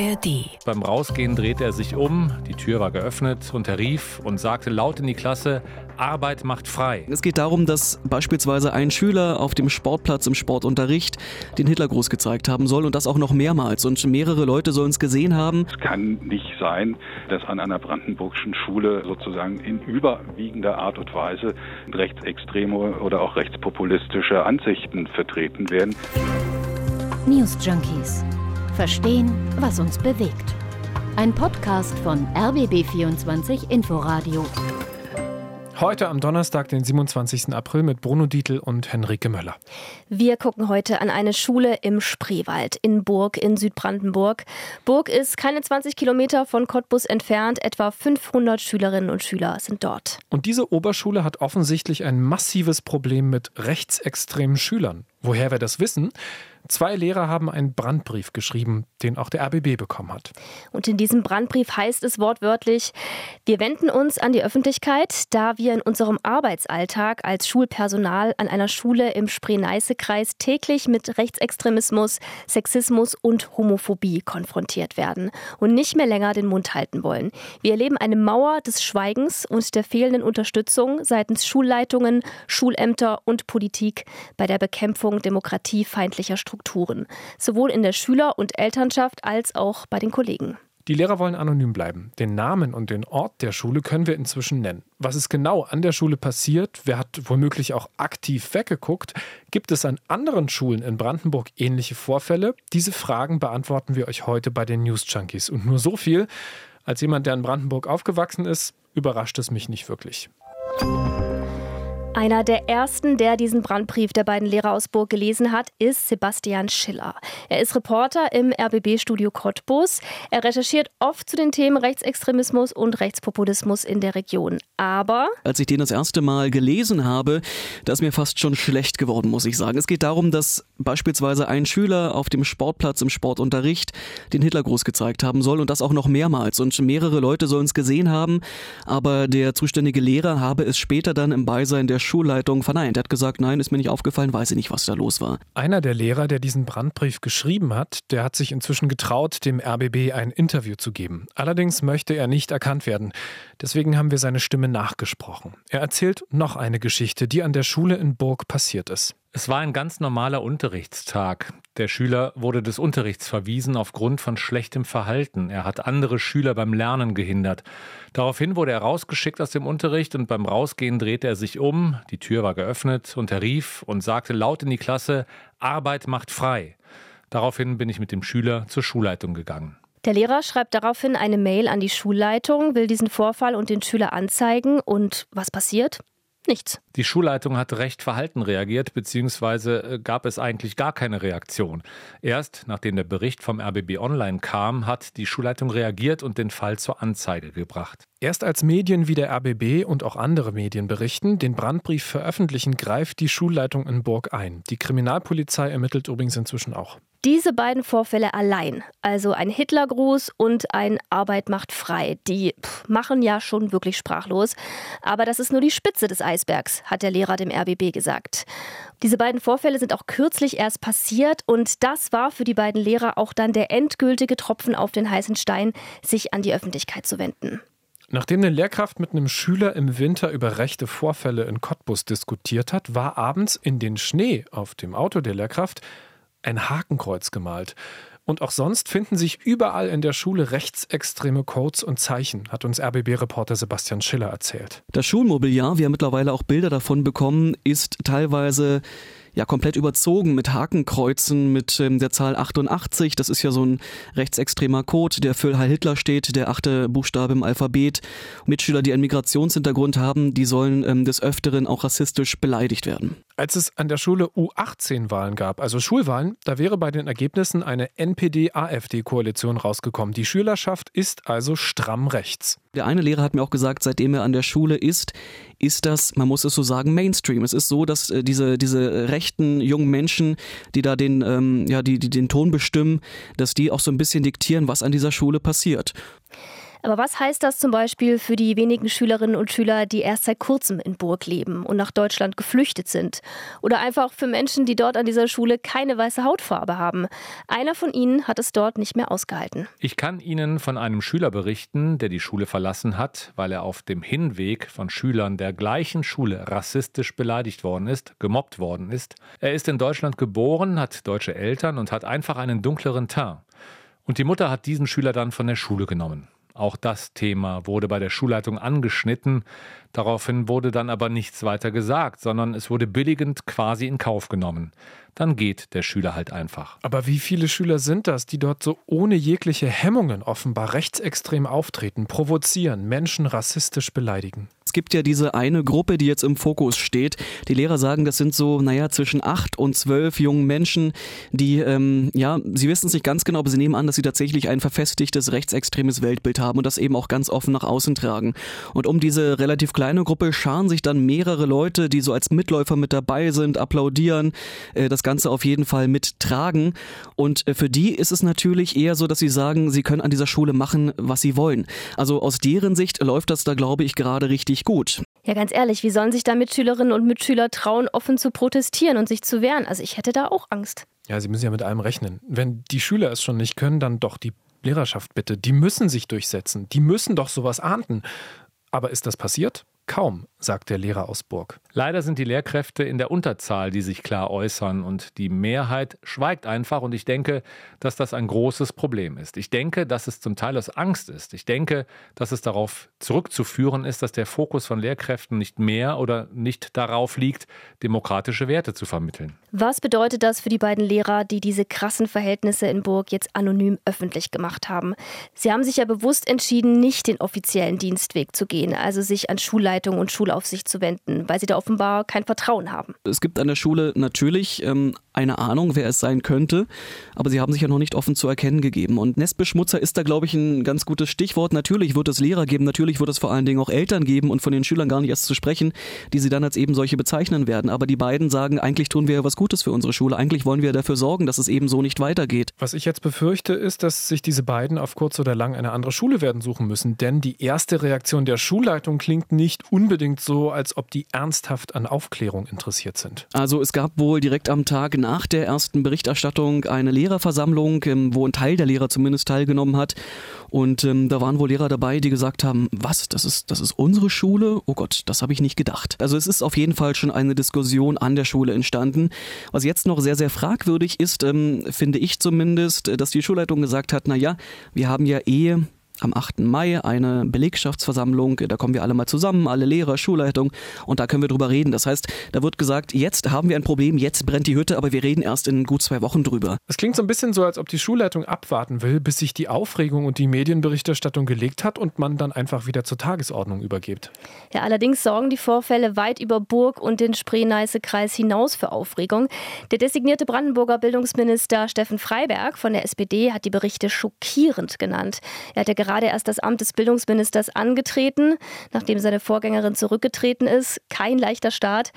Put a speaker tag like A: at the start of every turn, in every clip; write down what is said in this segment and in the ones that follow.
A: ARD.
B: Beim Rausgehen drehte er sich um, die Tür war geöffnet und er rief und sagte laut in die Klasse, Arbeit macht frei.
C: Es geht darum, dass beispielsweise ein Schüler auf dem Sportplatz im Sportunterricht den Hitlergruß gezeigt haben soll und das auch noch mehrmals. Und mehrere Leute sollen es gesehen haben.
D: Es kann nicht sein, dass an einer brandenburgischen Schule sozusagen in überwiegender Art und Weise rechtsextreme oder auch rechtspopulistische Ansichten vertreten werden.
E: News Junkies. Verstehen, was uns bewegt. Ein Podcast von RBB24 Inforadio.
F: Heute am Donnerstag, den 27. April mit Bruno Dietl und Henrike Möller.
G: Wir gucken heute an eine Schule im Spreewald in Burg in Südbrandenburg. Burg ist keine 20 Kilometer von Cottbus entfernt. Etwa 500 Schülerinnen und Schüler sind dort.
F: Und diese Oberschule hat offensichtlich ein massives Problem mit rechtsextremen Schülern. Woher wir das wissen? Zwei Lehrer haben einen Brandbrief geschrieben, den auch der RBB bekommen hat.
G: Und in diesem Brandbrief heißt es wortwörtlich, wir wenden uns an die Öffentlichkeit, da wir in unserem Arbeitsalltag als Schulpersonal an einer Schule im Spree-Neiße-Kreis täglich mit Rechtsextremismus, Sexismus und Homophobie konfrontiert werden und nicht mehr länger den Mund halten wollen. Wir erleben eine Mauer des Schweigens und der fehlenden Unterstützung seitens Schulleitungen, Schulämter und Politik bei der Bekämpfung demokratiefeindlicher Strukturen. Strukturen, sowohl in der Schüler- und Elternschaft als auch bei den Kollegen.
F: Die Lehrer wollen anonym bleiben. Den Namen und den Ort der Schule können wir inzwischen nennen. Was ist genau an der Schule passiert, wer hat womöglich auch aktiv weggeguckt, gibt es an anderen Schulen in Brandenburg ähnliche Vorfälle? Diese Fragen beantworten wir euch heute bei den News Junkies. Und nur so viel, als jemand, der in Brandenburg aufgewachsen ist, überrascht es mich nicht wirklich.
G: Einer der ersten, der diesen Brandbrief der beiden Lehrer aus Burg gelesen hat, ist Sebastian Schiller. Er ist Reporter im RBB-Studio Cottbus. Er recherchiert oft zu den Themen Rechtsextremismus und Rechtspopulismus in der Region. Aber.
C: Als ich den das erste Mal gelesen habe, da ist mir fast schon schlecht geworden, muss ich sagen. Es geht darum, dass beispielsweise ein Schüler auf dem Sportplatz im Sportunterricht den Hitlergruß gezeigt haben soll und das auch noch mehrmals. Und mehrere Leute sollen es gesehen haben, aber der zuständige Lehrer habe es später dann im Beisein der Schulleitung verneint. Er hat gesagt, nein, ist mir nicht aufgefallen, weiß ich nicht, was da los war.
F: Einer der Lehrer, der diesen Brandbrief geschrieben hat, der hat sich inzwischen getraut, dem RBB ein Interview zu geben. Allerdings möchte er nicht erkannt werden. Deswegen haben wir seine Stimme nachgesprochen. Er erzählt noch eine Geschichte, die an der Schule in Burg passiert ist.
B: Es war ein ganz normaler Unterrichtstag. Der Schüler wurde des Unterrichts verwiesen aufgrund von schlechtem Verhalten. Er hat andere Schüler beim Lernen gehindert. Daraufhin wurde er rausgeschickt aus dem Unterricht und beim Rausgehen drehte er sich um, die Tür war geöffnet und er rief und sagte laut in die Klasse, Arbeit macht frei. Daraufhin bin ich mit dem Schüler zur Schulleitung gegangen.
G: Der Lehrer schreibt daraufhin eine Mail an die Schulleitung, will diesen Vorfall und den Schüler anzeigen und was passiert? Nichts.
B: Die Schulleitung hat recht verhalten reagiert, beziehungsweise äh, gab es eigentlich gar keine Reaktion. Erst nachdem der Bericht vom RBB Online kam, hat die Schulleitung reagiert und den Fall zur Anzeige gebracht.
F: Erst als Medien wie der RBB und auch andere Medien berichten, den Brandbrief veröffentlichen, greift die Schulleitung in Burg ein. Die Kriminalpolizei ermittelt übrigens inzwischen auch.
G: Diese beiden Vorfälle allein, also ein Hitlergruß und ein Arbeit macht frei, die pff, machen ja schon wirklich sprachlos. Aber das ist nur die Spitze des Eisbergs, hat der Lehrer dem RBB gesagt. Diese beiden Vorfälle sind auch kürzlich erst passiert und das war für die beiden Lehrer auch dann der endgültige Tropfen auf den heißen Stein, sich an die Öffentlichkeit zu wenden.
F: Nachdem eine Lehrkraft mit einem Schüler im Winter über rechte Vorfälle in Cottbus diskutiert hat, war abends in den Schnee auf dem Auto der Lehrkraft ein Hakenkreuz gemalt. Und auch sonst finden sich überall in der Schule rechtsextreme Codes und Zeichen, hat uns RBB-Reporter Sebastian Schiller erzählt.
C: Das Schulmobiliar, wir haben mittlerweile auch Bilder davon bekommen, ist teilweise ja komplett überzogen mit Hakenkreuzen, mit ähm, der Zahl 88. Das ist ja so ein rechtsextremer Code, der für Heil Hitler steht, der achte Buchstabe im Alphabet. Mitschüler, die einen Migrationshintergrund haben, die sollen ähm, des Öfteren auch rassistisch beleidigt werden.
F: Als es an der Schule U18-Wahlen gab, also Schulwahlen, da wäre bei den Ergebnissen eine NPD-AfD-Koalition rausgekommen. Die Schülerschaft ist also stramm rechts.
C: Der eine Lehrer hat mir auch gesagt, seitdem er an der Schule ist, ist das, man muss es so sagen, Mainstream. Es ist so, dass äh, diese, diese rechten jungen Menschen, die da den, ähm, ja, die, die den Ton bestimmen, dass die auch so ein bisschen diktieren, was an dieser Schule passiert.
G: Aber was heißt das zum Beispiel für die wenigen Schülerinnen und Schüler, die erst seit kurzem in Burg leben und nach Deutschland geflüchtet sind? Oder einfach für Menschen, die dort an dieser Schule keine weiße Hautfarbe haben? Einer von ihnen hat es dort nicht mehr ausgehalten.
B: Ich kann Ihnen von einem Schüler berichten, der die Schule verlassen hat, weil er auf dem Hinweg von Schülern der gleichen Schule rassistisch beleidigt worden ist, gemobbt worden ist. Er ist in Deutschland geboren, hat deutsche Eltern und hat einfach einen dunkleren Teint. Und die Mutter hat diesen Schüler dann von der Schule genommen. Auch das Thema wurde bei der Schulleitung angeschnitten. Daraufhin wurde dann aber nichts weiter gesagt, sondern es wurde billigend quasi in Kauf genommen. Dann geht der Schüler halt einfach.
F: Aber wie viele Schüler sind das, die dort so ohne jegliche Hemmungen offenbar rechtsextrem auftreten, provozieren, Menschen rassistisch beleidigen?
C: Es gibt ja diese eine Gruppe, die jetzt im Fokus steht. Die Lehrer sagen, das sind so, naja, zwischen acht und zwölf jungen Menschen, die, ähm, ja, sie wissen es nicht ganz genau, aber sie nehmen an, dass sie tatsächlich ein verfestigtes rechtsextremes Weltbild haben und das eben auch ganz offen nach außen tragen. Und um diese relativ kleine Gruppe scharen sich dann mehrere Leute, die so als Mitläufer mit dabei sind, applaudieren, äh, das Ganze auf jeden Fall mittragen. Und äh, für die ist es natürlich eher so, dass sie sagen, sie können an dieser Schule machen, was sie wollen. Also aus deren Sicht läuft das da, glaube ich, gerade richtig richtig gut.
G: Ja, ganz ehrlich, wie sollen sich da Mitschülerinnen und Mitschüler trauen, offen zu protestieren und sich zu wehren? Also ich hätte da auch Angst.
F: Ja, sie müssen ja mit allem rechnen. Wenn die Schüler es schon nicht können, dann doch die Lehrerschaft bitte. Die müssen sich durchsetzen. Die müssen doch sowas ahnden. Aber ist das passiert? Kaum, sagt der Lehrer aus Burg.
B: Leider sind die Lehrkräfte in der Unterzahl, die sich klar äußern und die Mehrheit schweigt einfach und ich denke, dass das ein großes Problem ist. Ich denke, dass es zum Teil aus Angst ist. Ich denke, dass es darauf zurückzuführen ist, dass der Fokus von Lehrkräften nicht mehr oder nicht darauf liegt, demokratische Werte zu vermitteln.
G: Was bedeutet das für die beiden Lehrer, die diese krassen Verhältnisse in Burg jetzt anonym öffentlich gemacht haben? Sie haben sich ja bewusst entschieden, nicht den offiziellen Dienstweg zu gehen, also sich an Schulleitung und Schulaufsicht zu wenden, weil sie da offenbar kein Vertrauen haben.
C: Es gibt an der Schule natürlich ähm, eine Ahnung, wer es sein könnte, aber sie haben sich ja noch nicht offen zu erkennen gegeben. Und Nestbeschmutzer ist da, glaube ich, ein ganz gutes Stichwort. Natürlich wird es Lehrer geben, natürlich wird es vor allen Dingen auch Eltern geben und von den Schülern gar nicht erst zu sprechen, die sie dann als eben solche bezeichnen werden. Aber die beiden sagen, eigentlich tun wir ja was Gutes für unsere Schule. Eigentlich wollen wir dafür sorgen, dass es eben so nicht weitergeht.
F: Was ich jetzt befürchte, ist, dass sich diese beiden auf kurz oder lang eine andere Schule werden suchen müssen. Denn die erste Reaktion der Schulleitung klingt nicht unbedingt so, als ob die ernsthaft an Aufklärung interessiert sind.
C: Also es gab wohl direkt am Tag nach der ersten Berichterstattung eine Lehrerversammlung, ähm, wo ein Teil der Lehrer zumindest teilgenommen hat. Und ähm, da waren wohl Lehrer dabei, die gesagt haben, was, das ist, das ist unsere Schule? Oh Gott, das habe ich nicht gedacht. Also es ist auf jeden Fall schon eine Diskussion an der Schule entstanden. Was jetzt noch sehr, sehr fragwürdig ist, ähm, finde ich zumindest, dass die Schulleitung gesagt hat, na ja, wir haben ja eh am 8. Mai eine Belegschaftsversammlung, da kommen wir alle mal zusammen, alle Lehrer, Schulleitung und da können wir drüber reden. Das heißt, da wird gesagt, jetzt haben wir ein Problem, jetzt brennt die Hütte, aber wir reden erst in gut zwei Wochen drüber.
F: Es klingt so ein bisschen so, als ob die Schulleitung abwarten will, bis sich die Aufregung und die Medienberichterstattung gelegt hat und man dann einfach wieder zur Tagesordnung übergibt.
G: Ja, allerdings sorgen die Vorfälle weit über Burg und den Spree-Neiße-Kreis hinaus für Aufregung. Der designierte Brandenburger Bildungsminister Steffen Freiberg von der SPD hat die Berichte schockierend genannt. Er hat ja gerade erst das Amt des Bildungsministers angetreten, nachdem seine Vorgängerin zurückgetreten ist. Kein leichter Start.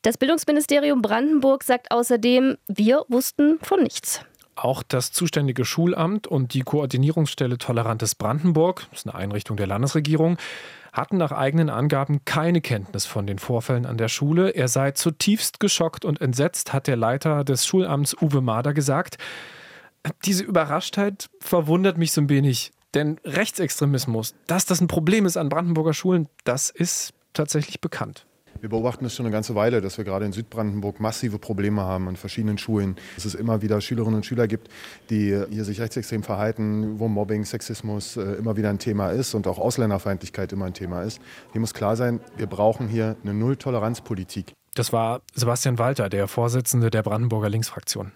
G: Das Bildungsministerium Brandenburg sagt außerdem, wir wussten von nichts.
F: Auch das zuständige Schulamt und die Koordinierungsstelle Tolerantes Brandenburg, das ist eine Einrichtung der Landesregierung, hatten nach eigenen Angaben keine Kenntnis von den Vorfällen an der Schule. Er sei zutiefst geschockt und entsetzt, hat der Leiter des Schulamts Uwe Mader gesagt. Diese Überraschtheit verwundert mich so ein wenig. Denn Rechtsextremismus, dass das ein Problem ist an Brandenburger Schulen, das ist tatsächlich bekannt.
A: Wir beobachten es schon eine ganze Weile, dass wir gerade in Südbrandenburg massive Probleme haben an verschiedenen Schulen. Dass es immer wieder Schülerinnen und Schüler gibt, die hier sich rechtsextrem verhalten, wo Mobbing, Sexismus äh, immer wieder ein Thema ist und auch Ausländerfeindlichkeit immer ein Thema ist. Hier muss klar sein, wir brauchen hier eine Null-Toleranz-Politik.
F: Das war Sebastian Walter, der Vorsitzende der Brandenburger Linksfraktion.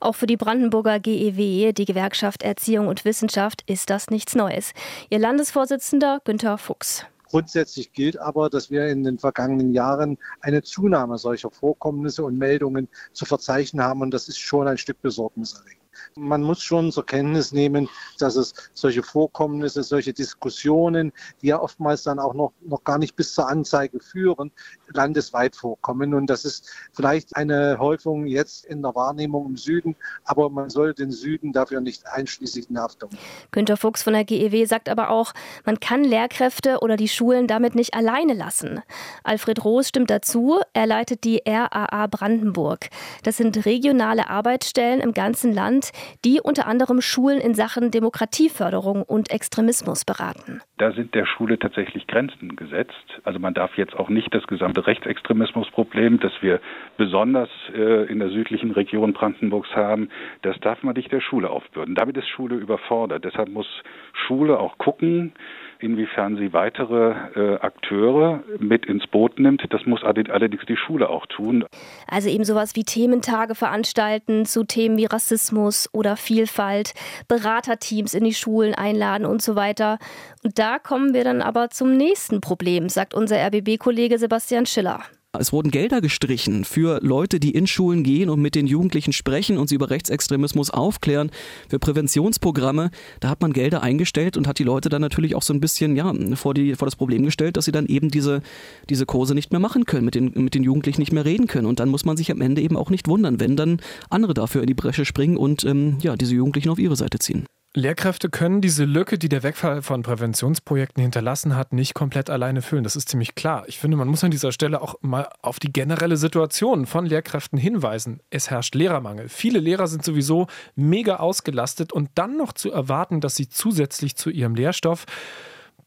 G: Auch für die Brandenburger GEW, die Gewerkschaft Erziehung und Wissenschaft, ist das nichts Neues. Ihr Landesvorsitzender Günther Fuchs.
H: Grundsätzlich gilt aber, dass wir in den vergangenen Jahren eine Zunahme solcher Vorkommnisse und Meldungen zu verzeichnen haben und das ist schon ein Stück besorgniserregend. Man muss schon zur Kenntnis nehmen, dass es solche Vorkommnisse, solche Diskussionen, die ja oftmals dann auch noch, noch gar nicht bis zur Anzeige führen, landesweit vorkommen. Und das ist vielleicht eine Häufung jetzt in der Wahrnehmung im Süden, aber man soll den Süden dafür nicht einschließlich in Haftung.
G: Günter Fuchs von der GEW sagt aber auch, man kann Lehrkräfte oder die Schulen damit nicht alleine lassen. Alfred Roos stimmt dazu. Er leitet die RAA Brandenburg. Das sind regionale Arbeitsstellen im ganzen Land, die unter anderem Schulen in Sachen Demokratieförderung und Extremismus beraten.
D: Da sind der Schule tatsächlich Grenzen gesetzt. Also man darf jetzt auch nicht das gesamte Rechtsextremismusproblem, das wir besonders äh, in der südlichen Region Brandenburgs haben, das darf man nicht der Schule aufbürden. Damit ist Schule überfordert. Deshalb muss Schule auch gucken, inwiefern sie weitere äh, Akteure mit ins Boot nimmt. Das muss allerdings die Schule auch tun.
G: Also eben sowas wie Thementage veranstalten zu Themen wie Rassismus oder Vielfalt, Beraterteams in die Schulen einladen und so weiter. Und da kommen wir dann aber zum nächsten Problem, sagt unser RBB-Kollege Sebastian Schiller.
C: Es wurden Gelder gestrichen für Leute, die in Schulen gehen und mit den Jugendlichen sprechen und sie über Rechtsextremismus aufklären, für Präventionsprogramme. Da hat man Gelder eingestellt und hat die Leute dann natürlich auch so ein bisschen ja, vor, die, vor das Problem gestellt, dass sie dann eben diese, diese Kurse nicht mehr machen können, mit den, mit den Jugendlichen nicht mehr reden können. Und dann muss man sich am Ende eben auch nicht wundern, wenn dann andere dafür in die Bresche springen und ähm, ja, diese Jugendlichen auf ihre Seite ziehen.
F: Lehrkräfte können diese Lücke, die der Wegfall von Präventionsprojekten hinterlassen hat, nicht komplett alleine füllen. Das ist ziemlich klar. Ich finde, man muss an dieser Stelle auch mal auf die generelle Situation von Lehrkräften hinweisen. Es herrscht Lehrermangel. Viele Lehrer sind sowieso mega ausgelastet und dann noch zu erwarten, dass sie zusätzlich zu ihrem Lehrstoff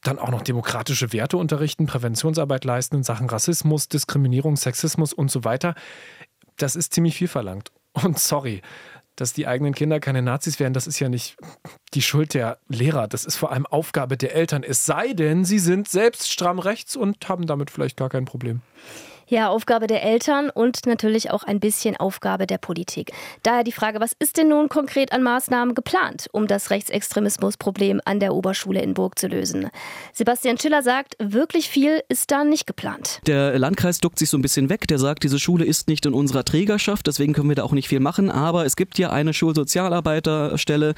F: dann auch noch demokratische Werte unterrichten, Präventionsarbeit leisten in Sachen Rassismus, Diskriminierung, Sexismus und so weiter. Das ist ziemlich viel verlangt. Und sorry, dass die eigenen Kinder keine Nazis werden, das ist ja nicht die Schuld der Lehrer. Das ist vor allem Aufgabe der Eltern. Es sei denn, sie sind selbst stramm rechts und haben damit vielleicht gar kein Problem.
G: Ja, Aufgabe der Eltern und natürlich auch ein bisschen Aufgabe der Politik. Daher die Frage, was ist denn nun konkret an Maßnahmen geplant, um das Rechtsextremismusproblem an der Oberschule in Burg zu lösen? Sebastian Schiller sagt, wirklich viel ist da nicht geplant.
C: Der Landkreis duckt sich so ein bisschen weg. Der sagt, diese Schule ist nicht in unserer Trägerschaft, deswegen können wir da auch nicht viel machen. Aber es gibt ja eine Schulsozialarbeiterstelle,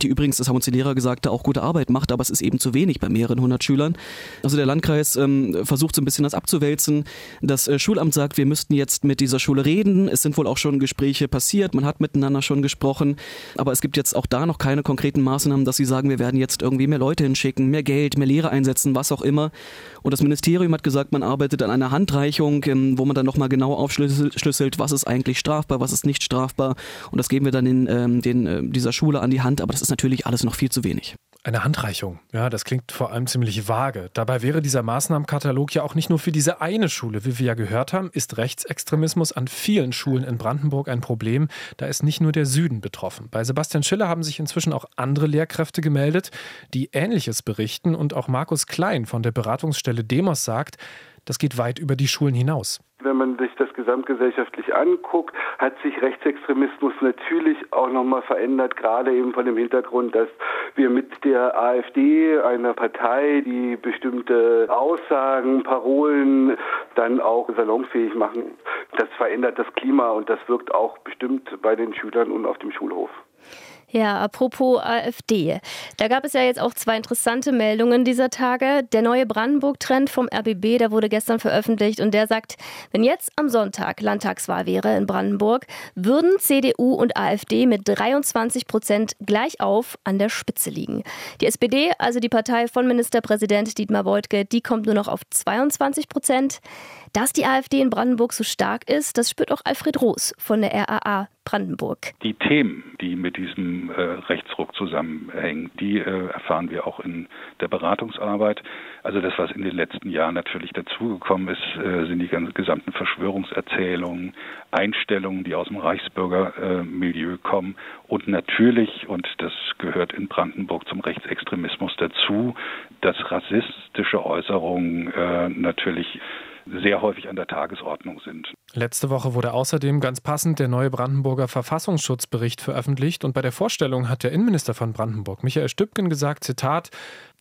C: die übrigens, das haben uns die Lehrer gesagt, da auch gute Arbeit macht, aber es ist eben zu wenig bei mehreren hundert Schülern. Also der Landkreis ähm, versucht so ein bisschen das abzuwälzen. Das äh, Schulamt sagt, wir müssten jetzt mit dieser Schule reden. Es sind wohl auch schon Gespräche passiert, man hat miteinander schon gesprochen, aber es gibt jetzt auch da noch keine konkreten Maßnahmen, dass sie sagen, wir werden jetzt irgendwie mehr Leute hinschicken, mehr Geld, mehr Lehre einsetzen, was auch immer. Und das Ministerium hat gesagt, man arbeitet an einer Handreichung, ähm, wo man dann nochmal genau aufschlüsselt, was ist eigentlich strafbar, was ist nicht strafbar. Und das geben wir dann in ähm, den, äh, dieser Schule an die Hand, aber das ist natürlich alles noch viel zu wenig.
F: Eine Handreichung. Ja, das klingt vor allem ziemlich vage. Dabei wäre dieser Maßnahmenkatalog ja auch nicht nur für diese eine Schule. Wie wir ja gehört haben, ist Rechtsextremismus an vielen Schulen in Brandenburg ein Problem. Da ist nicht nur der Süden betroffen. Bei Sebastian Schiller haben sich inzwischen auch andere Lehrkräfte gemeldet, die Ähnliches berichten. Und auch Markus Klein von der Beratungsstelle Demos sagt, das geht weit über die Schulen hinaus.
I: Wenn man sich das gesamtgesellschaftlich anguckt, hat sich Rechtsextremismus natürlich auch nochmal verändert, gerade eben von dem Hintergrund, dass wir mit der AfD, einer Partei, die bestimmte Aussagen, Parolen dann auch salonfähig machen, das verändert das Klima und das wirkt auch bestimmt bei den Schülern und auf dem Schulhof.
G: Ja, apropos AfD. Da gab es ja jetzt auch zwei interessante Meldungen dieser Tage. Der neue Brandenburg-Trend vom RBB, der wurde gestern veröffentlicht und der sagt, wenn jetzt am Sonntag Landtagswahl wäre in Brandenburg, würden CDU und AfD mit 23 Prozent gleich auf an der Spitze liegen. Die SPD, also die Partei von Ministerpräsident Dietmar Woidke, die kommt nur noch auf 22 Prozent. Dass die AfD in Brandenburg so stark ist, das spürt auch Alfred Roos von der RAA Brandenburg.
D: Die Themen, die mit diesem äh, Rechtsruck zusammenhängen, die äh, erfahren wir auch in der Beratungsarbeit. Also das, was in den letzten Jahren natürlich dazugekommen ist, äh, sind die ganzen gesamten Verschwörungserzählungen, Einstellungen, die aus dem Reichsbürgermilieu kommen und natürlich, und das gehört in Brandenburg zum Rechtsextremismus dazu, dass rassistische Äußerungen äh, natürlich sehr häufig an der Tagesordnung sind.
F: Letzte Woche wurde außerdem ganz passend der neue Brandenburger Verfassungsschutzbericht veröffentlicht und bei der Vorstellung hat der Innenminister von Brandenburg, Michael Stübken, gesagt, Zitat,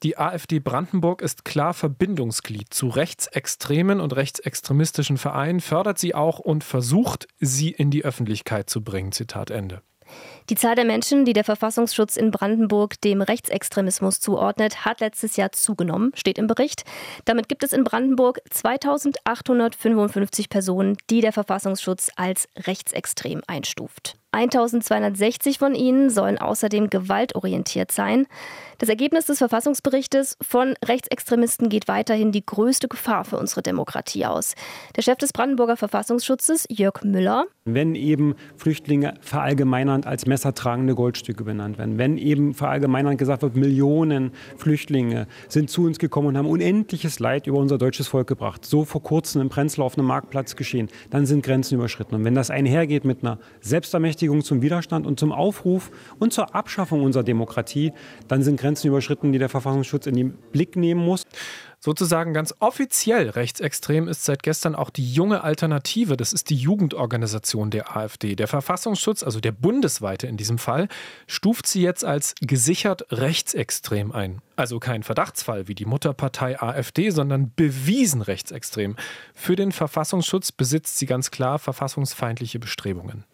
F: die AfD Brandenburg ist klar Verbindungsglied zu rechtsextremen und rechtsextremistischen Vereinen, fördert sie auch und versucht, sie in die Öffentlichkeit zu bringen. Zitat Ende.
G: Die Zahl der Menschen, die der Verfassungsschutz in Brandenburg dem Rechtsextremismus zuordnet, hat letztes Jahr zugenommen, steht im Bericht. Damit gibt es in Brandenburg 2855 Personen, die der Verfassungsschutz als rechtsextrem einstuft. 1260 von ihnen sollen außerdem gewaltorientiert sein. Das Ergebnis des Verfassungsberichtes von Rechtsextremisten geht weiterhin die größte Gefahr für unsere Demokratie aus. Der Chef des Brandenburger Verfassungsschutzes, Jörg Müller.
J: Wenn eben Flüchtlinge verallgemeinernd als messertragende Goldstücke benannt werden, wenn eben verallgemeinernd gesagt wird, Millionen Flüchtlinge sind zu uns gekommen und haben unendliches Leid über unser deutsches Volk gebracht, so vor kurzem im Prenzlau auf einem Marktplatz geschehen, dann sind Grenzen überschritten. Und wenn das einhergeht mit einer Selbstermächtigung, zum Widerstand und zum Aufruf und zur Abschaffung unserer Demokratie, dann sind Grenzen überschritten, die der Verfassungsschutz in den Blick nehmen muss.
F: Sozusagen ganz offiziell rechtsextrem ist seit gestern auch die junge Alternative. Das ist die Jugendorganisation der AfD. Der Verfassungsschutz, also der bundesweite in diesem Fall, stuft sie jetzt als gesichert rechtsextrem ein. Also kein Verdachtsfall wie die Mutterpartei AfD, sondern bewiesen rechtsextrem. Für den Verfassungsschutz besitzt sie ganz klar verfassungsfeindliche Bestrebungen.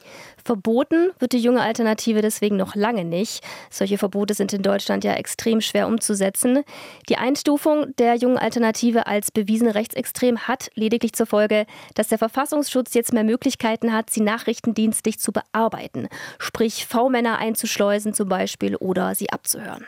G: Verboten wird die junge Alternative deswegen noch lange nicht. Solche Verbote sind in Deutschland ja extrem schwer umzusetzen. Die Einstufung der jungen Alternative als bewiesen rechtsextrem hat lediglich zur Folge, dass der Verfassungsschutz jetzt mehr Möglichkeiten hat, sie nachrichtendienstlich zu bearbeiten, sprich V-Männer einzuschleusen zum Beispiel oder sie abzuhören.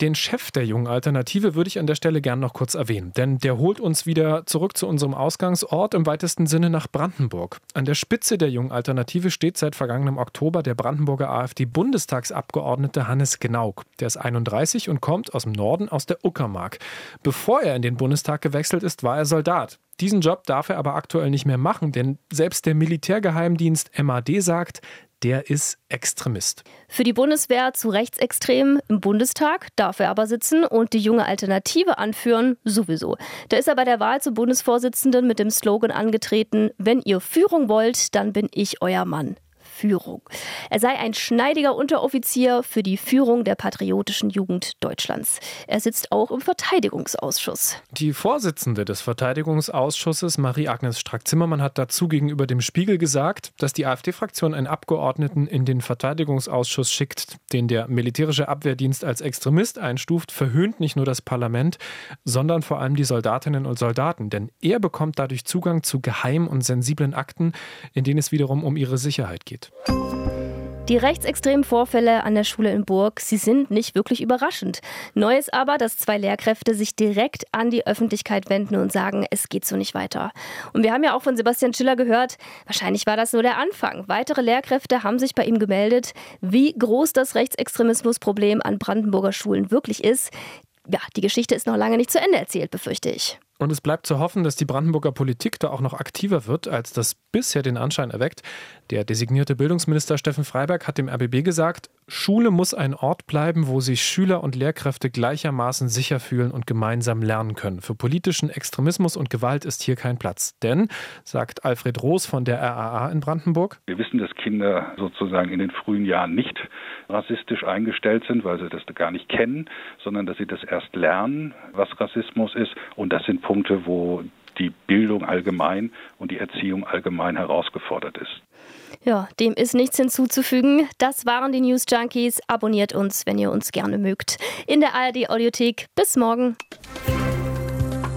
F: Den Chef der jungen Alternative würde ich an der Stelle gern noch kurz erwähnen, denn der holt uns wieder zurück zu unserem Ausgangsort im weitesten Sinne nach Brandenburg. An der Spitze der jungen Alternative steht seit vergangenem Oktober der Brandenburger AfD-Bundestagsabgeordnete Hannes Gnauk. Der ist 31 und kommt aus dem Norden, aus der Uckermark. Bevor er in den Bundestag gewechselt ist, war er Soldat. Diesen Job darf er aber aktuell nicht mehr machen, denn selbst der Militärgeheimdienst MAD sagt, der ist Extremist.
G: Für die Bundeswehr zu Rechtsextremen im Bundestag darf er aber sitzen und die junge Alternative anführen, sowieso. Da ist er bei der Wahl zum Bundesvorsitzenden mit dem Slogan angetreten, wenn ihr Führung wollt, dann bin ich euer Mann. Führung. Er sei ein schneidiger Unteroffizier für die Führung der patriotischen Jugend Deutschlands. Er sitzt auch im Verteidigungsausschuss.
F: Die Vorsitzende des Verteidigungsausschusses, Marie-Agnes Strack-Zimmermann, hat dazu gegenüber dem Spiegel gesagt, dass die AfD-Fraktion einen Abgeordneten in den Verteidigungsausschuss schickt, den der militärische Abwehrdienst als Extremist einstuft, verhöhnt nicht nur das Parlament, sondern vor allem die Soldatinnen und Soldaten. Denn er bekommt dadurch Zugang zu geheimen und sensiblen Akten, in denen es wiederum um ihre Sicherheit geht.
G: Die rechtsextremen Vorfälle an der Schule in Burg, sie sind nicht wirklich überraschend. Neu ist aber, dass zwei Lehrkräfte sich direkt an die Öffentlichkeit wenden und sagen, es geht so nicht weiter. Und wir haben ja auch von Sebastian Schiller gehört, wahrscheinlich war das nur der Anfang. Weitere Lehrkräfte haben sich bei ihm gemeldet, wie groß das Rechtsextremismusproblem an Brandenburger Schulen wirklich ist. Ja, die Geschichte ist noch lange nicht zu Ende erzählt, befürchte ich.
F: Und es bleibt zu hoffen, dass die Brandenburger Politik da auch noch aktiver wird, als das bisher den Anschein erweckt. Der designierte Bildungsminister Steffen Freiberg hat dem RBB gesagt, Schule muss ein Ort bleiben, wo sich Schüler und Lehrkräfte gleichermaßen sicher fühlen und gemeinsam lernen können. Für politischen Extremismus und Gewalt ist hier kein Platz. Denn, sagt Alfred Roos von der RAA in Brandenburg,
D: wir wissen, dass Kinder sozusagen in den frühen Jahren nicht rassistisch eingestellt sind, weil sie das gar nicht kennen, sondern dass sie das erst lernen, was Rassismus ist. Und das sind Punkte, wo die Bildung allgemein und die Erziehung allgemein herausgefordert ist.
G: Ja, dem ist nichts hinzuzufügen. Das waren die News Junkies. Abonniert uns, wenn ihr uns gerne mögt. In der ARD Audiothek. Bis morgen.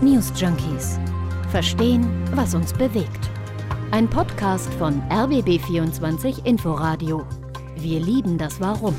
E: News Junkies. Verstehen, was uns bewegt. Ein Podcast von RBB24 Inforadio. Wir lieben das Warum.